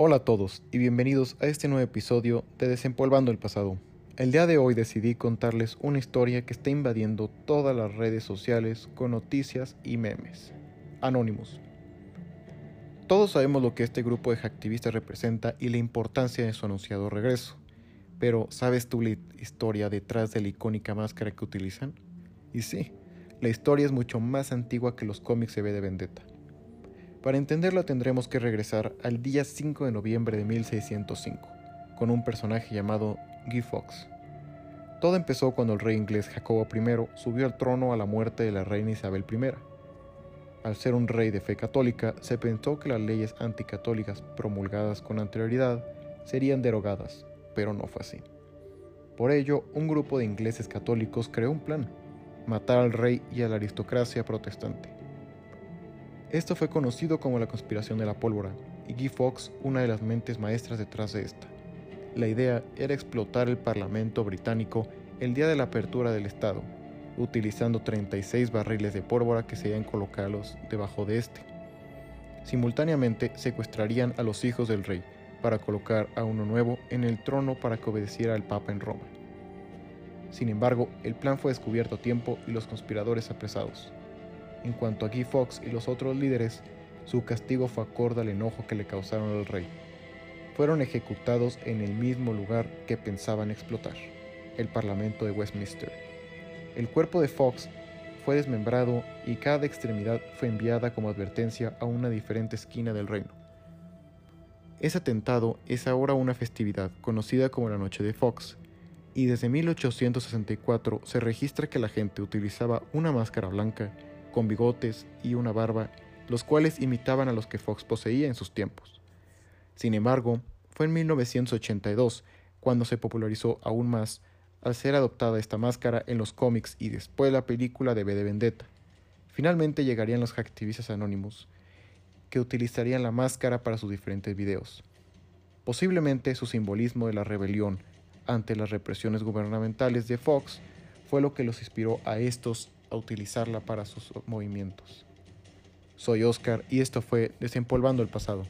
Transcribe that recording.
Hola a todos y bienvenidos a este nuevo episodio de Desempolvando el Pasado. El día de hoy decidí contarles una historia que está invadiendo todas las redes sociales con noticias y memes. Anónimos. Todos sabemos lo que este grupo de activistas representa y la importancia de su anunciado regreso. Pero, ¿sabes tú la historia detrás de la icónica máscara que utilizan? Y sí, la historia es mucho más antigua que los cómics de V de Vendetta. Para entenderlo tendremos que regresar al día 5 de noviembre de 1605, con un personaje llamado Guy Fawkes. Todo empezó cuando el rey inglés Jacobo I subió al trono a la muerte de la reina Isabel I. Al ser un rey de fe católica, se pensó que las leyes anticatólicas promulgadas con anterioridad serían derogadas, pero no fue así. Por ello, un grupo de ingleses católicos creó un plan, matar al rey y a la aristocracia protestante. Esto fue conocido como la conspiración de la pólvora, y Guy Fawkes una de las mentes maestras detrás de esta. La idea era explotar el Parlamento británico el día de la apertura del Estado, utilizando 36 barriles de pólvora que se colocados debajo de este. Simultáneamente secuestrarían a los hijos del rey para colocar a uno nuevo en el trono para que obedeciera al Papa en Roma. Sin embargo, el plan fue descubierto a tiempo y los conspiradores apresados. En cuanto a Guy Fawkes y los otros líderes, su castigo fue acorde al enojo que le causaron al rey. Fueron ejecutados en el mismo lugar que pensaban explotar, el Parlamento de Westminster. El cuerpo de Fox fue desmembrado y cada extremidad fue enviada como advertencia a una diferente esquina del reino. Ese atentado es ahora una festividad conocida como la Noche de Fox, y desde 1864 se registra que la gente utilizaba una máscara blanca con bigotes y una barba, los cuales imitaban a los que Fox poseía en sus tiempos. Sin embargo, fue en 1982 cuando se popularizó aún más al ser adoptada esta máscara en los cómics y después la película de B de Vendetta. Finalmente llegarían los activistas anónimos, que utilizarían la máscara para sus diferentes videos. Posiblemente su simbolismo de la rebelión ante las represiones gubernamentales de Fox fue lo que los inspiró a estos a utilizarla para sus movimientos. Soy Oscar y esto fue Desempolvando el Pasado.